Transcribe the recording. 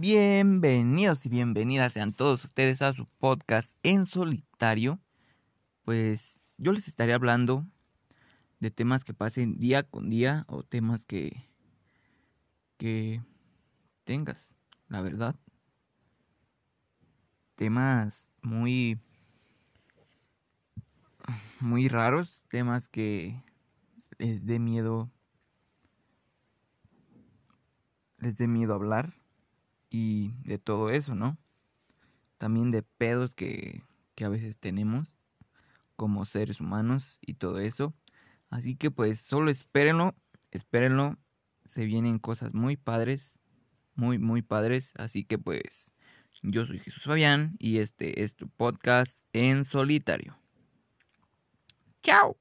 Bienvenidos y bienvenidas sean todos ustedes a su podcast en solitario. Pues yo les estaré hablando de temas que pasen día con día o temas que que tengas, la verdad. Temas muy muy raros, temas que les dé miedo les dé miedo hablar y de todo eso, ¿no? También de pedos que, que a veces tenemos como seres humanos y todo eso. Así que pues solo espérenlo, espérenlo. Se vienen cosas muy padres, muy, muy padres. Así que pues yo soy Jesús Fabián y este es tu podcast en solitario. Chao.